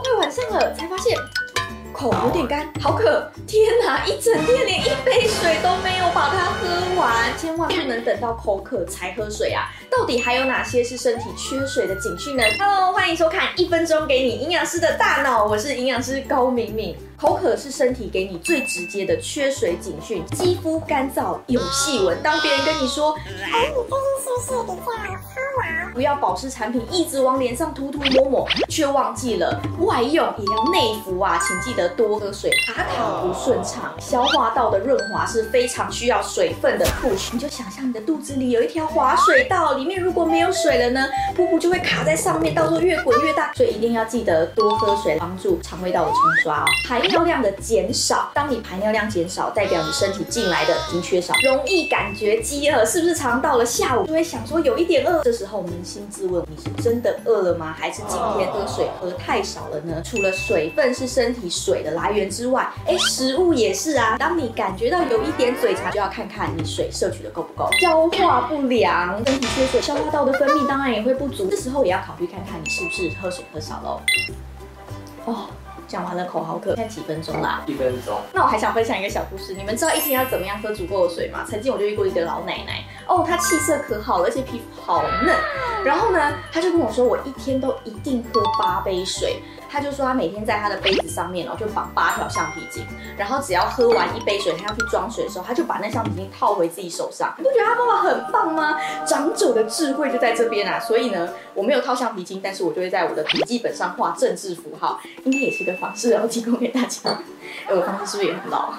快晚上了，才发现。口有点干，好渴！天哪，一整天连一杯水都没有把它喝完，千万不能等到口渴才喝水啊！到底还有哪些是身体缺水的警讯呢？Hello，欢迎收看一分钟给你营养师的大脑，我是营养师高敏敏。口渴是身体给你最直接的缺水警讯，肌肤干燥有细纹，当别人跟你说，哎，你最近是不是比较苍老？不要保湿产品一直往脸上涂涂抹抹，却忘记了外用也要内服啊！请记得多喝水。卡卡不顺畅，消化道的润滑是非常需要水分的。你就想象你的肚子里有一条滑水道，里面如果没有水了呢，噗噗就会卡在上面，到时候越滚越大。所以一定要记得多喝水，帮助肠胃道的冲刷哦。排尿量的减少，当你排尿量减少，代表你身体进来的已经缺少，容易感觉饥饿，是不是？常到了下午就会想说有一点饿，这时候我们扪心自问，你是真的饿了吗？还是今天喝水喝太少了呢？除了水分是身体水的来源之外，哎，食物也是啊。当你感觉到有一点嘴馋，就要看看你水摄取的够不够。消化不良，身体缺水，消化道的分泌当然也会不足，这时候也要考虑看看你是不是喝水喝少喽。哦。讲完了，口好渴，现在几分钟啦？一分钟。那我还想分享一个小故事，你们知道一天要怎么样喝足够的水吗？曾经我就遇过一个老奶奶，哦，他气色可好了，而且皮肤好嫩。然后呢，他就跟我说，我一天都一定喝八杯水。他就说他每天在他的杯子上面然后，就绑八条橡皮筋，然后只要喝完一杯水，他要去装水的时候，他就把那橡皮筋套回自己手上。你不觉得他爸爸很棒吗？长者的智慧就在这边啊！所以呢，我没有套橡皮筋，但是我就会在我的笔记本上画政治符号，应该也是个方式，然后提供给大家。哎，我方式是不是也很老？